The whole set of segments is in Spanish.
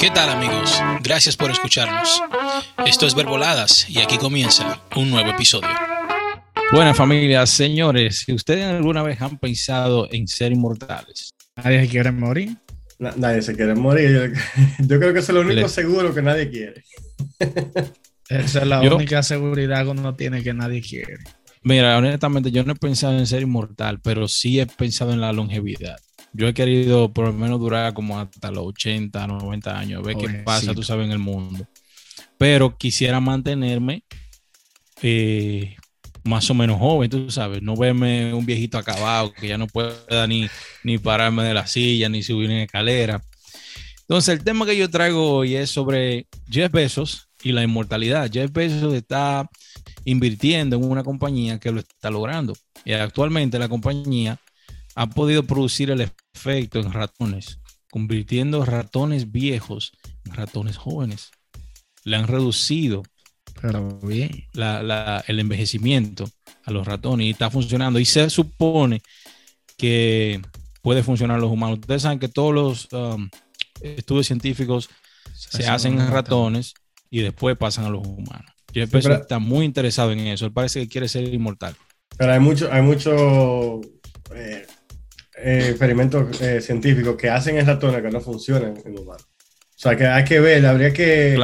¿Qué tal amigos? Gracias por escucharnos. Esto es Verboladas y aquí comienza un nuevo episodio. Buenas familias, señores, si ustedes alguna vez han pensado en ser inmortales. ¿Nadie se quiere morir? nadie se quiere morir. Yo, creo que eso es lo único seguro que nadie quiere. Esa es la única seguridad que uno tiene que nadie quiere. Mira, honestamente, yo no he pensado en ser inmortal, pero sí he pensado en la longevidad. Yo he querido por lo menos durar como hasta los 80, 90 años, ver qué pasa, tú sabes, en el mundo. Pero quisiera mantenerme eh, más o menos joven, tú sabes, no verme un viejito acabado que ya no pueda ni, ni pararme de la silla, ni subir en escalera. Entonces, el tema que yo traigo hoy es sobre Jeff Bezos y la inmortalidad. Jeff Bezos está invirtiendo en una compañía que lo está logrando. Y actualmente la compañía ha podido producir el efecto en ratones, convirtiendo ratones viejos en ratones jóvenes. Le han reducido el envejecimiento a los ratones y está funcionando. Y se supone que puede funcionar los humanos. Ustedes saben que todos los um, estudios científicos se, hacen en ratones y después pasan a los humanos. Jeff Bezos está muy interesado en eso. Él parece que quiere ser inmortal. Pero hay mucho, hay mucho eh, eh, experimentos eh, científicos que hacen en ratones que no funcionan en humanos. O sea, que hay que ver, habría que,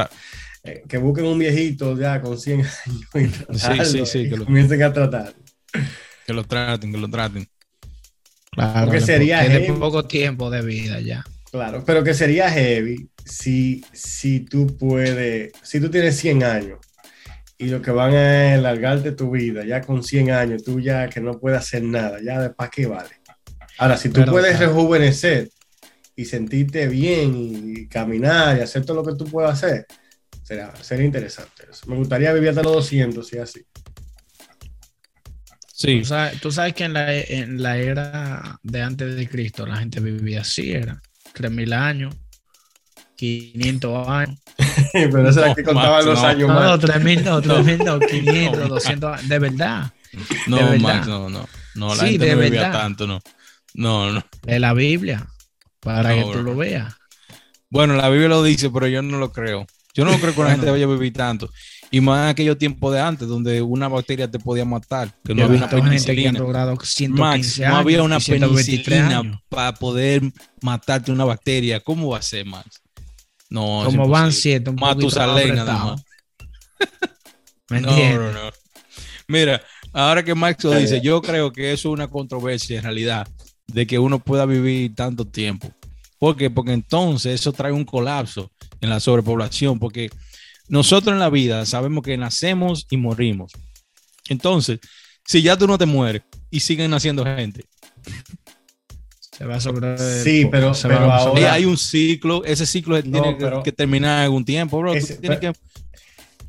que busquen un viejito ya con 100 años y, sí, sí, que lo, comiencen a tratar. Que lo traten, que lo traten. Claro, que sería tiene poco tiempo de vida ya. Claro, pero que sería heavy si, si tú puedes, si tú tienes 100 años y lo que van a alargarte tu vida, ya con 100 años, tú ya que no puedes hacer nada, ya de para qué vale. Ahora, si tú puedes rejuvenecer y sentirte bien y caminar y hacer todo lo que tú puedas hacer, sería, sería interesante. Me gustaría vivir hasta los 200 y así. Sí. Tú sabes, que en la, en la, era de antes de Cristo la gente vivía así, era 3000 años, 500 años. Pero eso era que contaban los años más. No, 3000, no, 3000, no, 500, 200 años. De verdad. No, de Max, no, no. No, la gente no vivía tanto, no. No, no. De la Biblia, para que tú lo veas. Bueno, la Biblia lo dice, pero yo no lo creo. Yo no creo que la gente vaya a vivir tanto. Y más en aquellos tiempos de antes, donde una bacteria te podía matar. Que no había una penicilina. Max, no había una penicilina para poder matarte una bacteria. ¿Cómo va a ser, Max? No, Como van siete, Matusalén nada más. no, no, no. Mira, ahora que Max lo dice, yo creo que eso es una controversia en realidad de que uno pueda vivir tanto tiempo. ¿Por qué? Porque entonces eso trae un colapso en la sobrepoblación, porque nosotros en la vida sabemos que nacemos y morimos. Entonces, si ya tú no te mueres y siguen naciendo gente. Se va sobre. Sí, pero, ahora... hay un ciclo, ese ciclo tiene que, terminar en algún tiempo, bro.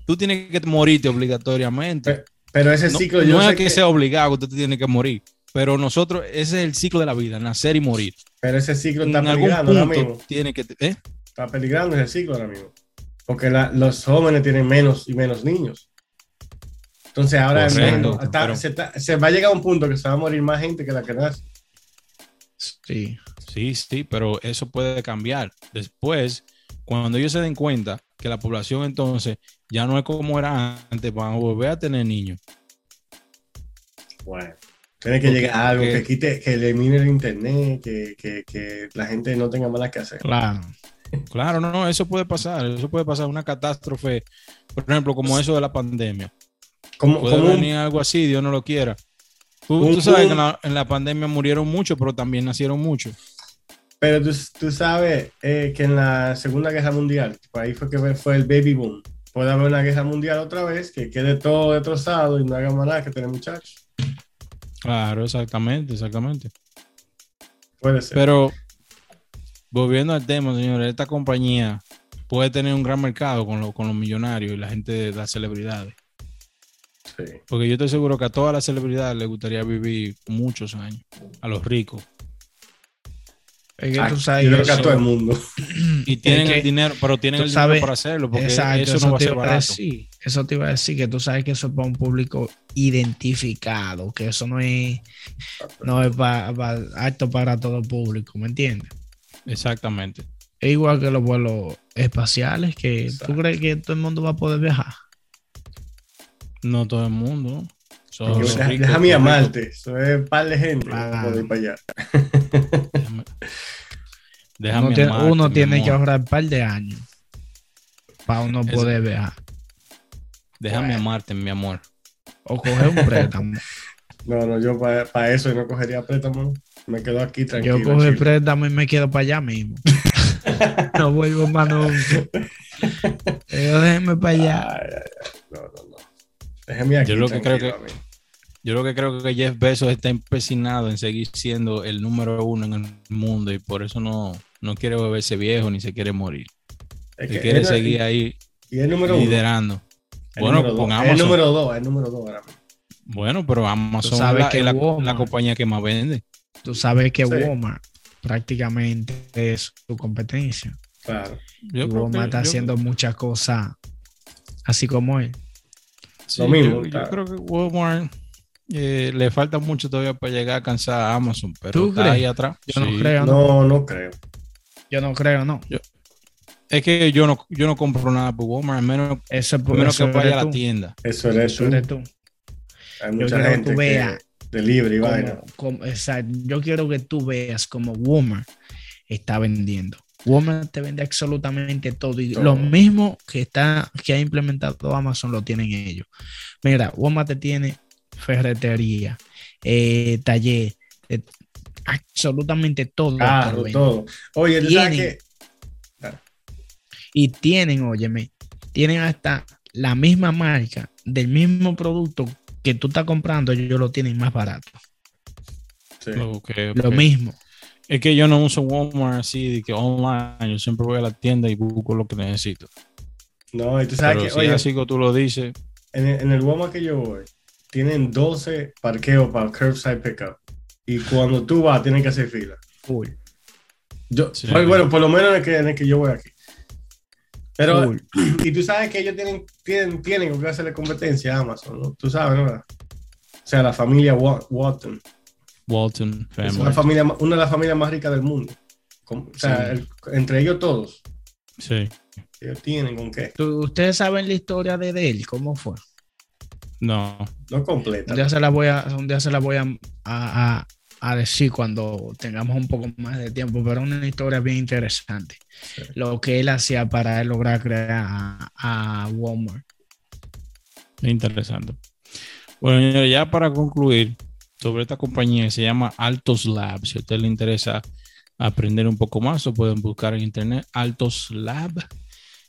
tú, tienes que, morirte obligatoriamente. Pero, ese ciclo no, es que, sea obligado, tú tienes que morir. Pero nosotros, ese es el ciclo de la vida, nacer y morir. Pero ese ciclo está peligrando mismo. Tiene que, ¿eh? Está peligrando ese ciclo ahora mismo porque los jóvenes tienen menos y menos niños. Entonces ahora se, va a llegar a un punto que se va a morir más gente que la que nace. Sí, sí, sí, pero eso puede cambiar. Después, cuando ellos se den cuenta que la población entonces ya no es como era antes, van a volver a tener niños. Bueno, tiene que llegar a algo que quite, que elimine el internet, que, que, que la gente no tenga más que hacer. Claro. Claro, no, no, eso puede pasar, eso puede pasar, una catástrofe, por ejemplo, como eso de la pandemia. ¿Cómo, puede venir algo así, Dios no lo quiera. Tú, sabes que en la, pandemia murieron muchos, pero también nacieron muchos. Pero tú, sabes eh, que en la Segunda Guerra Mundial, por ahí fue que fue el baby boom. Puede haber una guerra mundial otra vez, que quede todo destrozado y no haga más nada que tener muchachos. Claro, exactamente, exactamente. Puede ser. Pero volviendo al tema, señores, esta compañía puede tener un gran mercado con, con los millonarios y la gente de las celebridades. Sí. Porque yo estoy seguro que a todas las celebridades les gustaría vivir muchos años, a los ricos. Es que ah, tú sabes yo creo que a todo el mundo. Y tienen el dinero, pero tienen el dinero para hacerlo, porque eso no va a ser barato. Eso te iba a decir, que tú sabes que eso es para un público identificado, que eso no es, no es para, para, apto para todo público, ¿me entiendes? Exactamente. Es igual que los vuelos espaciales, que Exacto. tú crees que todo el mundo va a poder viajar. No todo el mundo. Yo- ricos, déjame los ricos. amarte. Eso es un par de gente Ah. va a poder ir para allá. Déjame, déjame uno tiene, amarte, uno tiene que ahorrar un par de años para uno poder viajar. Déjame Bueno. amarte, mi amor. O coger un préstamo. No, no, yo para eso no cogería préstamo. Me quedo aquí tranquilo. Yo cojo el préstamo y me quedo para allá mismo. no vuelvo más nunca. Yo déjeme para allá. Ay, ay, ay. No, no, no. Déjeme aquí. Yo lo que creo que-. Yo lo que creo que Jeff Bezos está empecinado en seguir siendo el número uno en el mundo y por eso no, no quiere beberse viejo ni se quiere morir. Es que quiere seguir ahí Y el número uno. El Bueno, número con dos. Amazon. El número dos, el número dos ahora mismo. Bueno, pero Amazon sabes es la, que es la- Walmart- la compañía que más vende. Tú sabes que Sí. Walmart prácticamente es su competencia. Claro. Yo Walmart que- está yo- haciendo muchas cosas así como él. sí, lo mismo, Yo, creo que Walmart eh, le falta mucho todavía para llegar a alcanzar a Amazon, pero ¿Tú está crees? ahí atrás. Yo no creo, no. No, no creo. Yo no creo, no. Es que yo no, yo no compro nada por Walmart, a menos, Eso, a menos eso que vaya a la tienda. Eso eres Eso tú. eres tú. Hay Yo mucha quiero que gente tú veas que de libre y como- vaina. como- exacto. Yo quiero que tú veas como Walmart está vendiendo. Walmart te vende absolutamente todo. Y Todo. lo mismo que está, que ha implementado Amazon lo tienen ellos. Mira, Walmart te tiene ferretería, eh, taller, eh, absolutamente todo. venden. todo. Oye, ¿tú sabes? Y tienen, óyeme, tienen hasta la misma marca del mismo producto que tú estás comprando, ellos lo tienen más barato. Sí. Lo mismo. Es que yo no uso Walmart así de que online. Yo siempre voy a la tienda y busco lo que necesito. No, y tú sabes Pero que, si oye, así que tú lo dices, en el, en el Walmart que yo voy, tienen 12 parqueos para curbside pickup. Y cuando tú vas, tienen que hacer fila. Full. Yo, Sí. bueno, por lo menos en el que, en el que yo voy aquí. Pero, y tú sabes que ellos tienen, tienen, tienen que hacerle competencia a Amazon, ¿no? Tú sabes, ¿no? O sea, la familia Wa- Walton. Walton Es Family. una, familia, una de las familias más ricas del mundo. Con- o sea, Sí. el- entre ellos todos. Sí. Ellos tienen con qué. Tú- Ustedes saben la historia de él, cómo fue. No. No completa. Un día se la voy a, un día se la voy a, a- a- decir cuando tengamos un poco más de tiempo, pero una historia bien interesante. Sí. Lo que él hacía para él lograr crear a, a Walmart. Interesante. Bueno, ya para concluir sobre esta compañía que se llama Altos Lab, si a usted le interesa aprender un poco más, lo pueden buscar en internet, Altos Lab.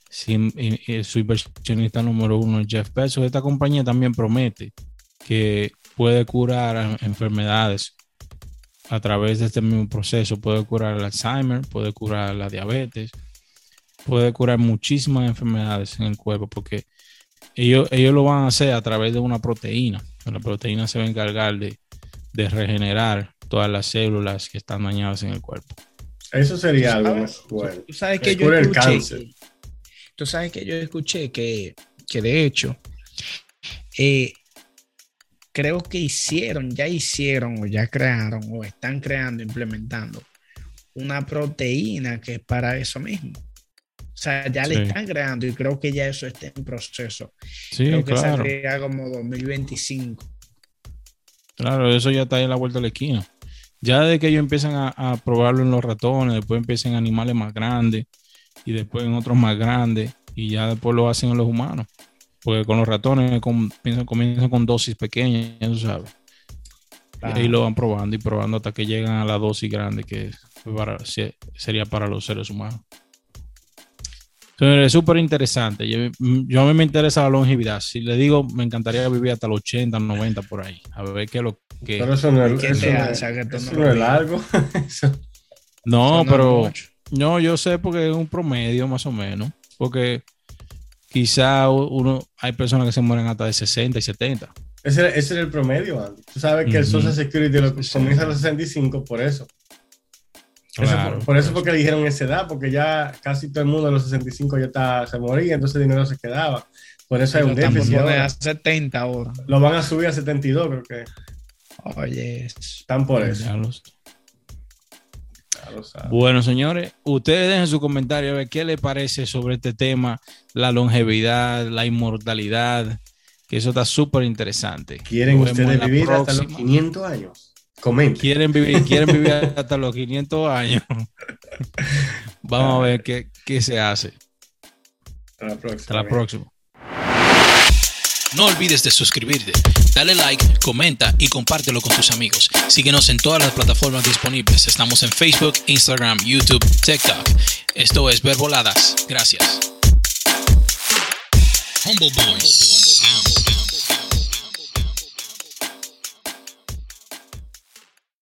Si, eh, eh, su inversionista número uno es Jeff Bezos. Esta compañía también promete que puede curar enfermedades a través de este mismo proceso. Puede curar el Alzheimer, puede curar la diabetes, puede curar muchísimas enfermedades en el cuerpo porque ellos, ellos lo van a hacer a través de una proteína. La proteína se va a encargar de, de regenerar todas las células que están dañadas en el cuerpo. Eso sería algo ¿Sabes? más bueno. Tú sabes Que que yo escuché. tú sabes que yo escuché que, que de hecho, eh, creo que hicieron, ya hicieron o ya crearon o están creando, implementando una proteína que es para eso mismo. O sea, ya Sí. le están creando y creo que ya eso está en proceso. Sí, creo que claro. saldría como 2025. Claro, eso ya está ahí a la vuelta de la esquina. Ya de que ellos empiezan a, a probarlo en los ratones, después empiezan en animales más grandes y después en otros más grandes y ya después lo hacen en los humanos. Porque con los ratones piensan- comienzan con dosis pequeñas, ya tú sabes. Y ahí lo van probando y probando hasta que llegan a la dosis grande que para- sería para los seres humanos. Entonces, es súper interesante. Yo, yo a mí me interesa la longevidad. Si le digo, me encantaría vivir hasta los 80, 90 por ahí. A ver qué es lo que... Pero eso no es, ¿Qué eso no eso no es largo. Eso- No, pero... No, yo sé porque es un promedio más o menos. Porque quizá uno... Hay personas que se mueren hasta de 60 y 70. ese, ese era el promedio, Andy. Tú sabes que el. Social Security lo comienza a los 65 por eso. Eso Claro, por, por eso fue que eligieron esa edad, porque ya casi todo el mundo a los 65 ya está, se moría, entonces el dinero se quedaba. Por eso hay un déficit. ahora. a 70 ahora. Lo van a subir a 72, creo que Oye, están por eso. Bueno, señores, ustedes dejen su comentario a ver qué les parece sobre este tema, la longevidad, la inmortalidad, que eso está súper interesante. ¿Quieren ustedes vivir hasta los 500 años? Comenten. ¿Quieren vivir, quieren vivir hasta los 500 años? Vamos a ver qué, qué se hace. Hasta la próxima. Hasta la próxima. No olvides de suscribirte, dale like, comenta y compártelo con tus amigos. Síguenos en todas las plataformas disponibles. Estamos en Facebook, Instagram, YouTube, TikTok. Esto es Verboladas. Gracias.